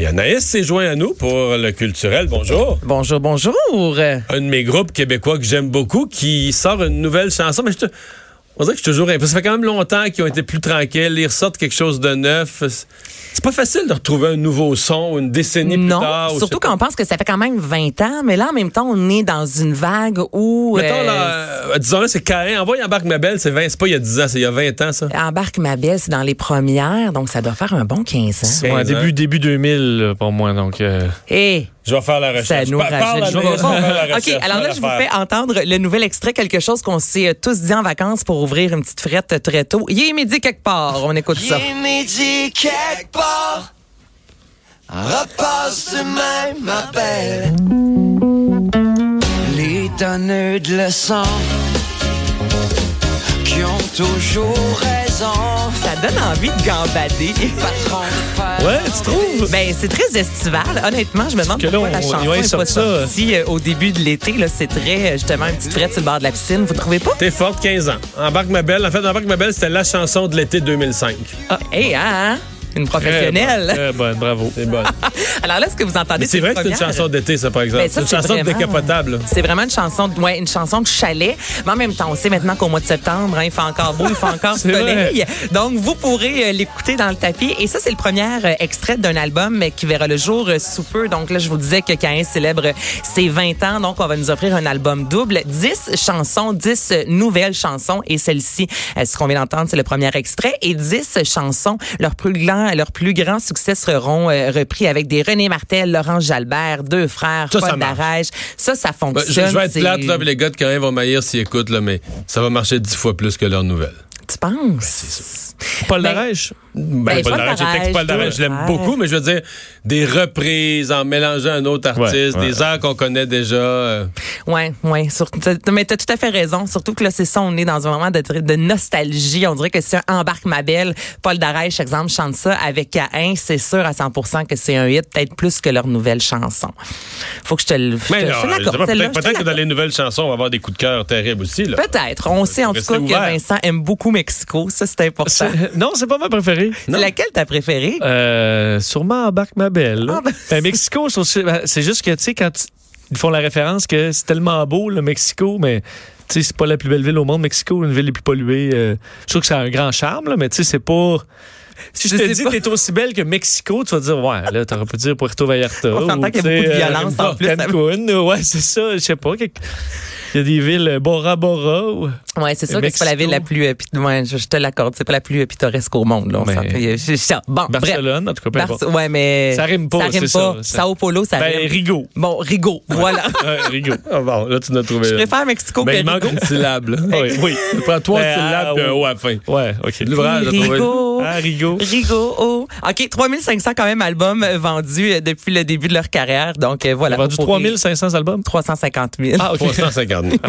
Et Anaïs s'est joint à nous pour le culturel. Bonjour. Bonjour, bonjour. Un de mes groupes québécois que j'aime beaucoup qui sort une nouvelle chanson. Mais je te... On dirait que je suis toujours. Ça fait quand même longtemps qu'ils ont été plus tranquilles. Ils ressortent quelque chose de neuf. C'est pas facile de retrouver un nouveau son une décennie plus tard. Non, surtout quand on pense que ça fait quand même 20 ans, mais là, en même temps, on est dans une vague où... Mettons, là, euh, disons là, c'est carré. Envoie Embarque ma belle, c'est 20, c'est pas il y a 10 ans, c'est il y a 20 ans, ça. Embarque ma belle, c'est dans les premières, donc ça doit faire un bon 15 ans. 15 Ouais, ans. début, début 2000 pour moi, donc... euh, Et Je vais faire la recherche. ça nous parle, je vais faire la OK, alors là, je vous fais entendre le nouvel extrait, quelque chose qu'on s'est euh, tous dit en vacances pour ouvrir une petite frette très tôt. Il est midi quelque part, on écoute ça. Il est midi quelque part. Repasse demain, ma belle. Les donneurs de leçons qui ont toujours raison. Ça donne envie de gambader. Patron. Ouais, tu trouves? Ben, c'est très estival. Honnêtement, je me demande pourquoi la on- chanson ouais, n'est pas ça. sortie euh, au début de l'été. Là, c'est très, euh, justement, une petite frette sur le bord de la piscine. Vous trouvez pas? T'es forte, 15 ans. Embarque ma belle. En fait, Embarque ma belle, c'était la chanson de l'été 2005. Ah, hey, hein? Une Très professionnelle. bonne, très bonne, bravo. C'est bon. Alors là, ce que vous entendez, c'est vrai que c'est une chanson d'été, ça, par exemple. C'est une chanson vraiment- décapotable. C'est vraiment une chanson, de, ouais, une chanson de chalet. Mais en même temps, on sait maintenant qu'au mois de septembre, hein, il fait encore beau, il fait encore soleil. Donc, vous pourrez euh, l'écouter dans le tapis. Et ça, c'est le premier euh, extrait d'un album euh, qui verra le jour sous peu. Donc là, je vous disais que Caïn célèbre ses 20 ans. Donc, on va nous offrir un album double. 10 chansons, 10 euh, nouvelles chansons. Et celle-ci, ce qu'on vient d'entendre, c'est le premier extrait. Et 10 chansons, leurs plus grands, leurs plus grands succès seront euh, repris avec des René Martel, Laurent Jalbert, deux frères, Ça, Paul. Darèche. Ça, ça Ben, je, fonctionne. je vais être plate, là, les gars de Corinne vont maillir s'ils écoutent, là, mais ça va marcher dix fois plus que leurs nouvelles. Tu penses? Paul Ben, Darèche? Ben, Ben, Paul Darèche, Paul Darèche, je l'aime ouais. beaucoup, mais je veux dire, des reprises en mélangeant un autre artiste, Ouais, ouais. des airs qu'on connaît déjà. euh, Ouais, ouais. Sur, t'as- mais t'as tout à fait raison. Surtout que là, c'est ça, on est dans un moment de, de nostalgie. On dirait que si un embarque ma belle, Paul Darèche, exemple, chante ça avec Caïn, c'est sûr à 100% que c'est un hit, peut-être plus que leur nouvelle chanson. Faut que je te le, Mais peut-être que dans les nouvelles chansons, on va avoir des coups de cœur terribles aussi. Peut-être. On sait en tout cas que. Vincent aime beaucoup Mexico. Ça, c'est important. Non, c'est pas ma préférée. C'est laquelle ta préférée? Euh, sûrement embarque ma belle. Ah, ben, Ben, Mexico, c'est ben, c'est juste que, tu sais, quand ils font la référence que c'est tellement beau, le Mexico, mais tu sais, c'est pas la plus belle ville au monde, Mexico, une ville les plus polluées. euh, je trouve que ça a un grand charme, là, mais tu sais, c'est pas. Si je, Je te dis que t'es aussi belle que Mexico, tu vas dire, ouais, là, t'aurais pu dire Puerto Vallarta. On s'entend qu'il y a beaucoup de euh, violence en plus. Cancun, ouais, c'est ça, je sais pas. quelque- Il y a des villes, euh, Bora Bora. ou- Ouais, c'est sûr que c'est pas la ville la plus, euh, pit- ouais, je, je te l'accorde, c'est pas la plus euh, pittoresque au monde, là. On Mais-. Bon, bref. Barcelone, en tout cas, peu importe. Barce- ouais, mais. Ça rime pas, Ça rime c'est pas. ça, ça. Sao Paulo, ça Ben, rime. Rigaud. Bon, Rigaud, voilà. Rigaud. Ah bon, là, tu n'as trouvé. Je préfère Mexico Ben, que il manque une syllabe. là. Oui, oui. Prends trois Ben, syllabes ah, un oui. O à la fin. Ouais, OK. L'ouvrage. Rigaud. Ah, Rigaud. Rigaud. oh. OK, 3500 quand même albums euh, vendus euh, depuis le début de leur carrière. Donc, euh, voilà. Vendu vous pourrez- 3500 albums? 350 000. Ah, OK. 350 000.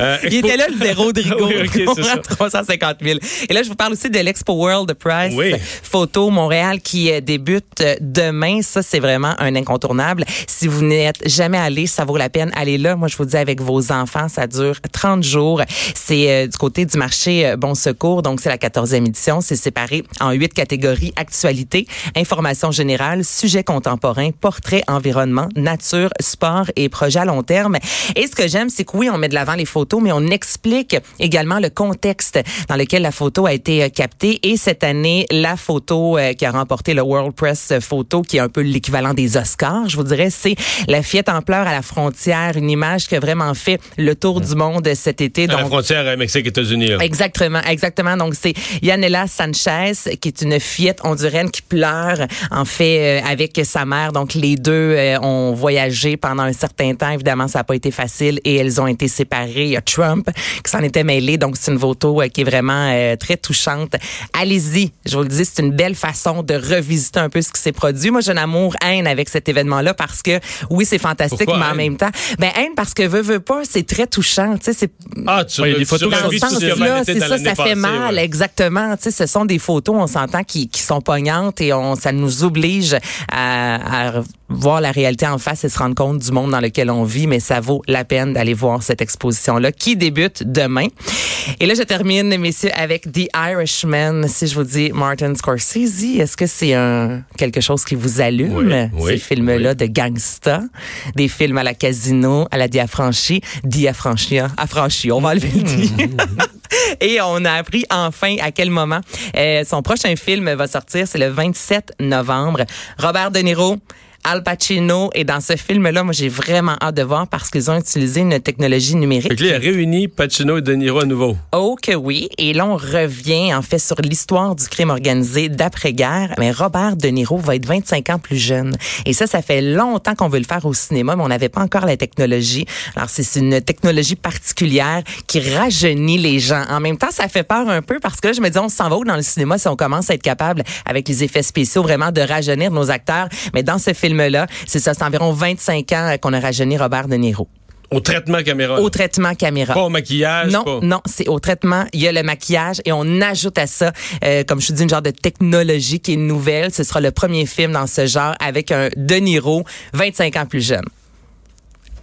Euh, Il était là, le zéro de Rigaud. Oui, ok, c'est ça. 350 000. Et là, je vous parle aussi de l'Expo World Prize Oui. Photo Montréal qui euh, débute euh, demain. Ça, c'est vraiment un incontournable. Si vous n'êtes jamais allé, ça vaut la peine. Allez là. Moi, je vous dis, avec vos enfants, ça dure 30 jours. C'est euh, du côté du marché Bon Secours. Donc, c'est la 14e édition. C'est séparé en huit catégories. Actualité, information générale, sujet contemporain, portrait, environnement, nature, sport et projet à long terme. Et ce que j'aime, c'est que oui, on met de l'avant les photos, mais on explique également le contexte dans lequel la photo a été euh, captée. Et cette année, la photo euh, qui a remporté le World Press Photo, qui est un peu l'équivalent des Oscars, je vous dirais, c'est la fillette en pleurs à la frontière, une image qui a vraiment fait le tour du monde cet été. à la frontière euh, Mexique-États-Unis. Exactement, exactement. Donc c'est Yanela Sanchez qui est une fillette hondurienne qui pleure en fait avec sa mère. Donc les deux ont voyagé pendant un certain temps. Évidemment, ça n'a pas été facile et elles ont été séparées. Il y a Trump qui s'en était mêlé. Donc c'est une photo euh, qui est vraiment euh, très touchante. Allez-y, je vous le dis, c'est une belle façon de revisiter un peu ce qui s'est produit. Moi, j'ai un amour haine avec cet événement-là parce que oui, c'est fantastique, Pourquoi mais en haine? même temps, ben haine parce que veut veut pas, c'est très touchant. Tu sais, c'est Ah, tu Ouais, des photos dans ce qui a là, mal été c'est ça, ça fait passée, mal, ouais. exactement. Tu sais, ce sont des photos, on s'entend, qui, qui sont poignantes et on, ça nous oblige à, à voir la réalité en face et se rendre compte du monde dans lequel on vit, mais ça vaut la peine d'aller voir voir cette exposition-là qui débute demain. Et là, je termine, messieurs, avec The Irishman. Si je vous dis Martin Scorsese, est-ce que c'est un quelque chose qui vous allume? Oui, oui, Ces films-là oui. de gangsta, des films à la casino, à la diaffranchie, diaffranchia, affranchi, on va enlever le di. Et on a appris enfin à quel moment euh, son prochain film va sortir. C'est le 27 novembre. Robert De Niro. Al Pacino et dans ce film-là, moi j'ai vraiment hâte de voir parce qu'ils ont utilisé une technologie numérique. Fait réuni Pacino et De Niro à nouveau. Oh que oui. Et là, on revient en fait sur l'histoire du crime organisé d'après-guerre. Mais Robert De Niro va être 25 ans plus jeune. Et ça, ça fait longtemps qu'on veut le faire au cinéma, mais on n'avait pas encore la technologie. Alors, c'est une technologie particulière qui rajeunit les gens. En même temps, ça fait peur un peu parce que là, je me dis, on s'en va où dans le cinéma si on commence à être capable, avec les effets spéciaux, vraiment de rajeunir nos acteurs. Mais dans ce film-là, c'est ça, c'est environ 25 ans qu'on a rajeuni Robert De Niro. Au traitement caméra. Au traitement caméra. Pas au maquillage. Non, pas- non, c'est au traitement. Il y a le maquillage et on ajoute à ça, euh, comme je te dis, une genre de technologie qui est nouvelle. Ce sera le premier film dans ce genre avec un De Niro 25 ans plus jeune.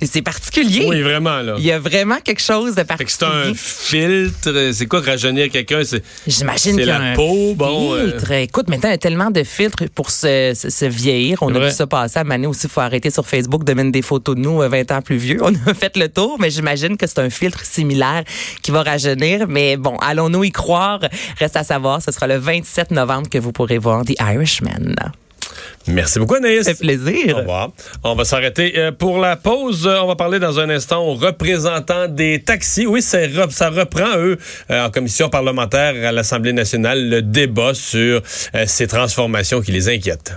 C'est particulier. Oui, vraiment, là. Il y a vraiment quelque chose de que c'est un particulier. filtre. C'est quoi rajeunir quelqu'un? C'est J'imagine c'est y a la peau, bon, euh, filtre. Écoute, maintenant, il y a tellement de filtres pour se, se, se vieillir. On a vu ça passer à Mané aussi. Il faut arrêter sur Facebook de mettre des photos de nous euh, 20 ans plus vieux. On a fait le tour, mais j'imagine que c'est un filtre similaire qui va rajeunir. Mais bon, allons-nous y croire? Reste à savoir. Ce sera le 27 novembre que vous pourrez voir The Irishman. Merci beaucoup, Anaïs. Ça fait plaisir. Au revoir. On va s'arrêter euh, pour la pause. Euh, On va parler dans un instant aux représentants des taxis. Oui, ça reprend, eux, euh, en commission parlementaire à l'Assemblée nationale, le débat sur ces transformations qui les inquiètent.